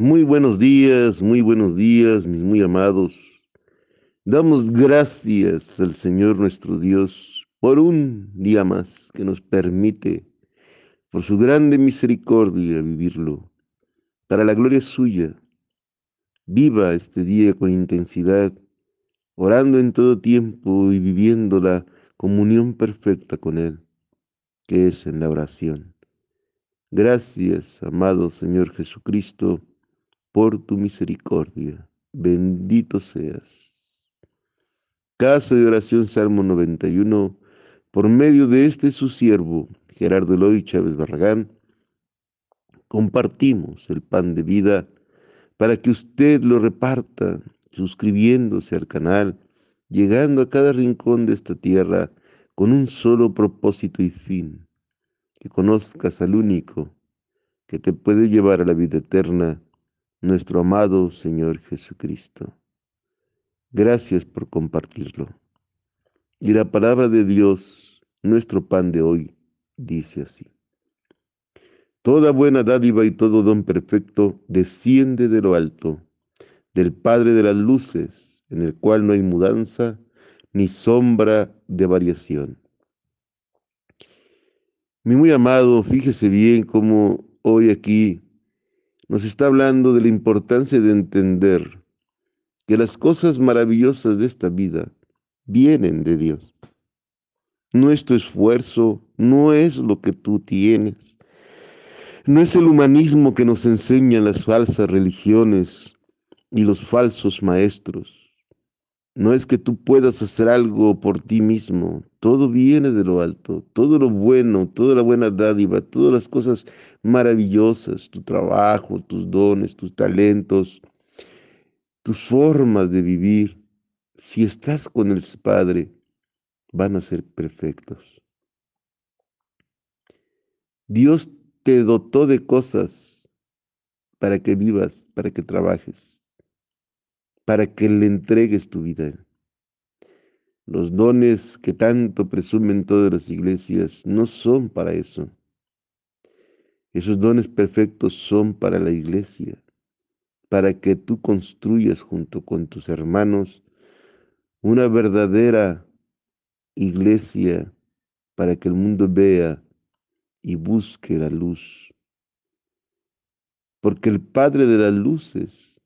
Muy buenos días, muy buenos días, mis muy amados. Damos gracias al Señor nuestro Dios por un día más que nos permite, por su grande misericordia, vivirlo, para la gloria suya. Viva este día con intensidad, orando en todo tiempo y viviendo la comunión perfecta con Él, que es en la oración. Gracias, amado Señor Jesucristo, por tu misericordia. Bendito seas. Casa de oración Salmo 91, por medio de este su siervo, Gerardo Eloy Chávez Barragán, compartimos el pan de vida para que usted lo reparta, suscribiéndose al canal, llegando a cada rincón de esta tierra con un solo propósito y fin, que conozcas al único que te puede llevar a la vida eterna, nuestro amado Señor Jesucristo. Gracias por compartirlo. Y la palabra de Dios, nuestro pan de hoy, dice así. Toda buena dádiva y todo don perfecto desciende de lo alto, del Padre de las luces, en el cual no hay mudanza ni sombra de variación. Mi muy amado, fíjese bien cómo hoy aquí nos está hablando de la importancia de entender que las cosas maravillosas de esta vida vienen de Dios. Nuestro esfuerzo no es lo que tú tienes. No es el humanismo que nos enseñan las falsas religiones y los falsos maestros. No es que tú puedas hacer algo por ti mismo. Todo viene de lo alto. Todo lo bueno, toda la buena dádiva, todas las cosas maravillosas, tu trabajo, tus dones, tus talentos, tus formas de vivir. Si estás con el Padre, van a ser perfectos. Dios te dotó de cosas para que vivas, para que trabajes para que le entregues tu vida. Los dones que tanto presumen todas las iglesias no son para eso. Esos dones perfectos son para la iglesia, para que tú construyas junto con tus hermanos una verdadera iglesia para que el mundo vea y busque la luz. Porque el Padre de las luces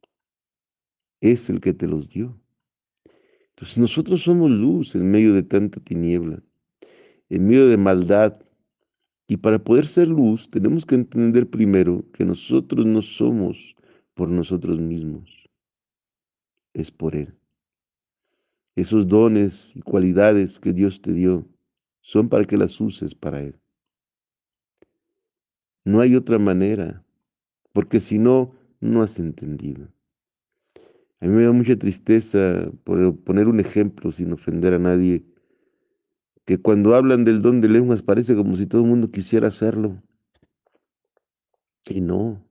es el que te los dio. Entonces nosotros somos luz en medio de tanta tiniebla, en medio de maldad. Y para poder ser luz tenemos que entender primero que nosotros no somos por nosotros mismos, es por Él. Esos dones y cualidades que Dios te dio son para que las uses para Él. No hay otra manera, porque si no, no has entendido. A mí me da mucha tristeza, por poner un ejemplo sin ofender a nadie, que cuando hablan del don de lenguas parece como si todo el mundo quisiera hacerlo. Y no,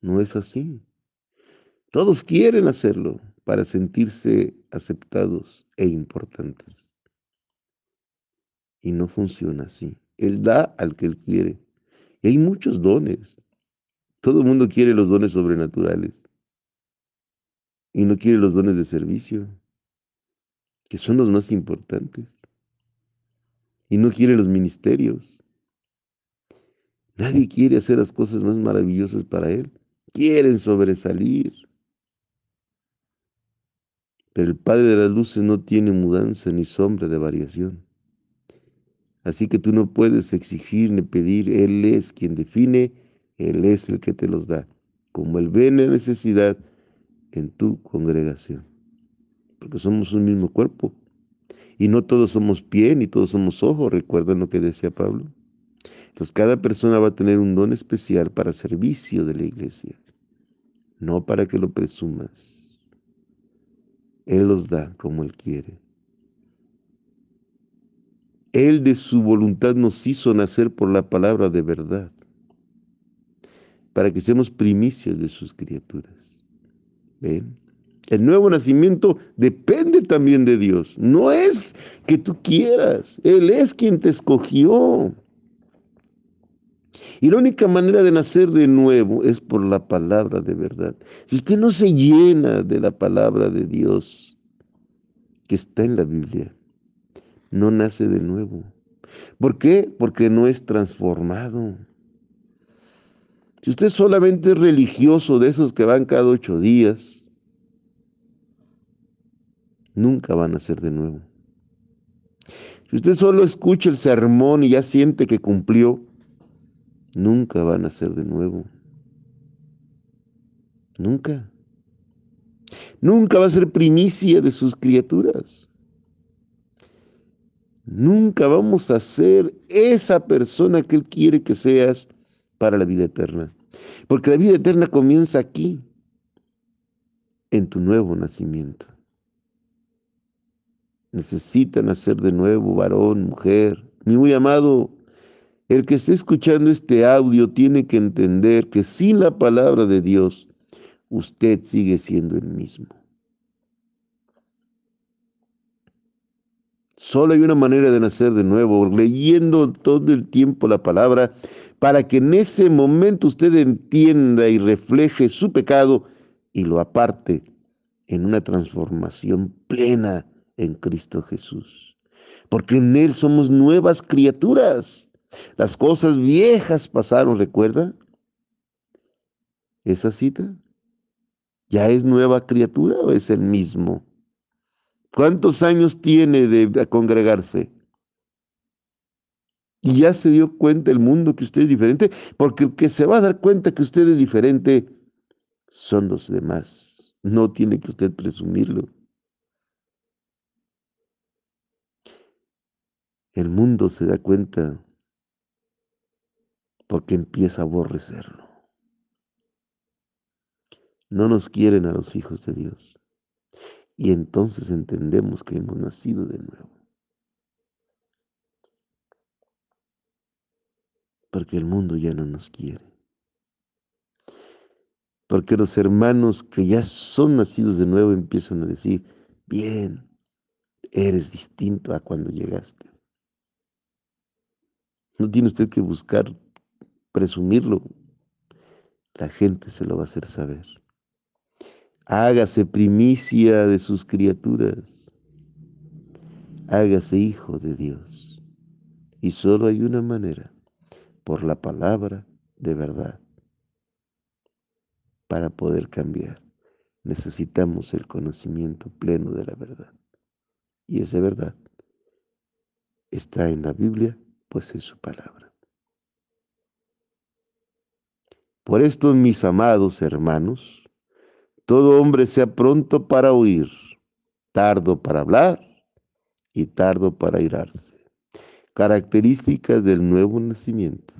no es así. Todos quieren hacerlo para sentirse aceptados e importantes. Y no funciona así. Él da al que él quiere. Y hay muchos dones. Todo el mundo quiere los dones sobrenaturales y no quiere los dones de servicio, que son los más importantes. Y no quiere los ministerios. Nadie quiere hacer las cosas más maravillosas para Él. Quieren sobresalir. Pero el Padre de las Luces no tiene mudanza ni sombra de variación. Así que tú no puedes exigir ni pedir. Él es quien define, Él es el que te los da. Como Él ve la necesidad, en tu congregación. Porque somos un mismo cuerpo. Y no todos somos pie ni todos somos ojos. ¿Recuerdan lo que decía Pablo? Entonces cada persona va a tener un don especial para servicio de la iglesia. No para que lo presumas. Él los da como Él quiere. Él de su voluntad nos hizo nacer por la palabra de verdad, para que seamos primicias de sus criaturas. El nuevo nacimiento depende también de Dios. No es que tú quieras. Él es quien te escogió. Y la única manera de nacer de nuevo es por la palabra de verdad. Si usted no se llena de la palabra de Dios que está en la Biblia, no nace de nuevo. ¿Por qué? Porque no es transformado. Si usted solamente es religioso de esos que van cada ocho días, nunca van a ser de nuevo. Si usted solo escucha el sermón y ya siente que cumplió, nunca van a ser de nuevo. Nunca. Nunca va a ser primicia de sus criaturas. Nunca vamos a ser esa persona que Él quiere que seas para la vida eterna. Porque la vida eterna comienza aquí, en tu nuevo nacimiento. Necesita nacer de nuevo, varón, mujer. Mi muy amado, el que esté escuchando este audio tiene que entender que sin la palabra de Dios, usted sigue siendo el mismo. Solo hay una manera de nacer de nuevo, leyendo todo el tiempo la palabra, para que en ese momento usted entienda y refleje su pecado y lo aparte en una transformación plena en Cristo Jesús. Porque en Él somos nuevas criaturas. Las cosas viejas pasaron, ¿recuerda? Esa cita. ¿Ya es nueva criatura o es el mismo? ¿Cuántos años tiene de congregarse? Y ya se dio cuenta el mundo que usted es diferente, porque el que se va a dar cuenta que usted es diferente son los demás. No tiene que usted presumirlo. El mundo se da cuenta porque empieza a aborrecerlo. No nos quieren a los hijos de Dios. Y entonces entendemos que hemos nacido de nuevo. Porque el mundo ya no nos quiere. Porque los hermanos que ya son nacidos de nuevo empiezan a decir, bien, eres distinto a cuando llegaste. No tiene usted que buscar presumirlo. La gente se lo va a hacer saber hágase primicia de sus criaturas, hágase hijo de Dios. Y solo hay una manera, por la palabra de verdad. Para poder cambiar, necesitamos el conocimiento pleno de la verdad. Y esa verdad está en la Biblia, pues es su palabra. Por esto, mis amados hermanos, todo hombre sea pronto para oír, tardo para hablar y tardo para irarse. Características del nuevo nacimiento.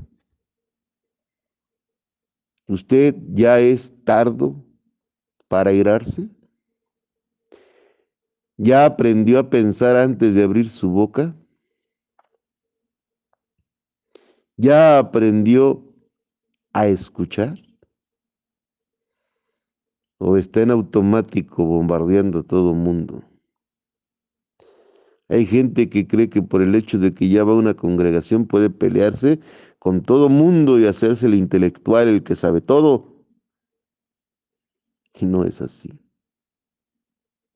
¿Usted ya es tardo para irarse? ¿Ya aprendió a pensar antes de abrir su boca? ¿Ya aprendió a escuchar? O está en automático bombardeando a todo mundo. Hay gente que cree que por el hecho de que ya va una congregación puede pelearse con todo mundo y hacerse el intelectual, el que sabe todo. Y no es así.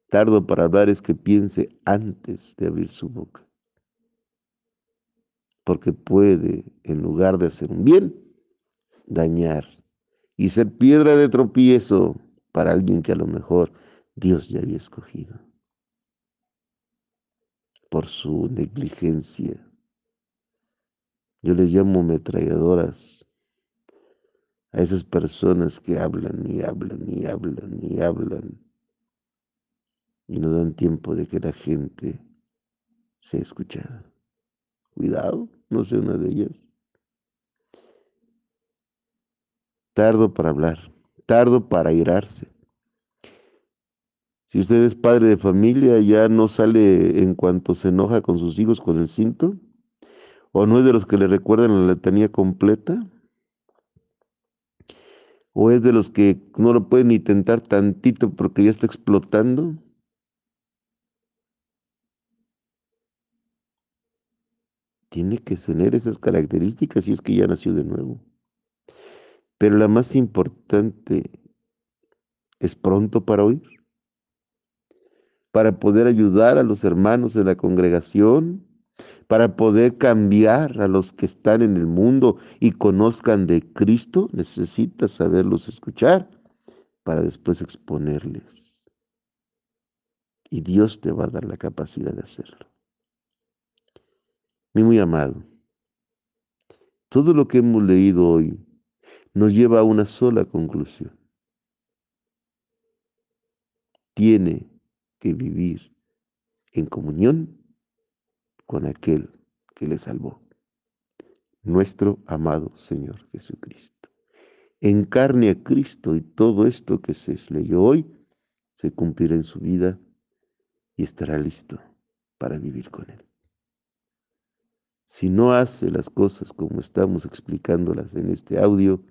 Tardo para hablar es que piense antes de abrir su boca. Porque puede, en lugar de hacer un bien, dañar y ser piedra de tropiezo para alguien que a lo mejor Dios ya había escogido por su negligencia. Yo les llamo metralladoras a esas personas que hablan y hablan y hablan y hablan y no dan tiempo de que la gente sea escuchada. Cuidado, no sea una de ellas. Tardo para hablar tardo para irarse. Si usted es padre de familia, ya no sale en cuanto se enoja con sus hijos con el cinto, o no es de los que le recuerdan la letanía completa, o es de los que no lo pueden ni tentar tantito porque ya está explotando. tiene que tener esas características y es que ya nació de nuevo. Pero la más importante es pronto para oír, para poder ayudar a los hermanos de la congregación, para poder cambiar a los que están en el mundo y conozcan de Cristo, necesitas saberlos escuchar para después exponerles. Y Dios te va a dar la capacidad de hacerlo. Mi muy amado, todo lo que hemos leído hoy nos lleva a una sola conclusión. Tiene que vivir en comunión con aquel que le salvó, nuestro amado Señor Jesucristo. Encarne a Cristo y todo esto que se leyó hoy se cumplirá en su vida y estará listo para vivir con Él. Si no hace las cosas como estamos explicándolas en este audio,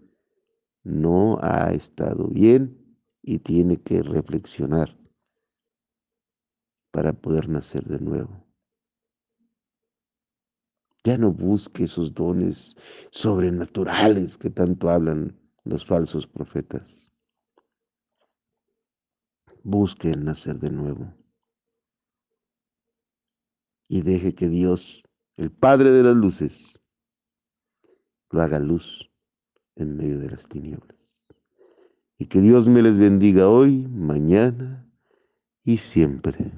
no ha estado bien y tiene que reflexionar para poder nacer de nuevo. Ya no busque esos dones sobrenaturales que tanto hablan los falsos profetas. Busque el nacer de nuevo. Y deje que Dios, el Padre de las luces, lo haga luz en medio de las tinieblas. Y que Dios me les bendiga hoy, mañana y siempre.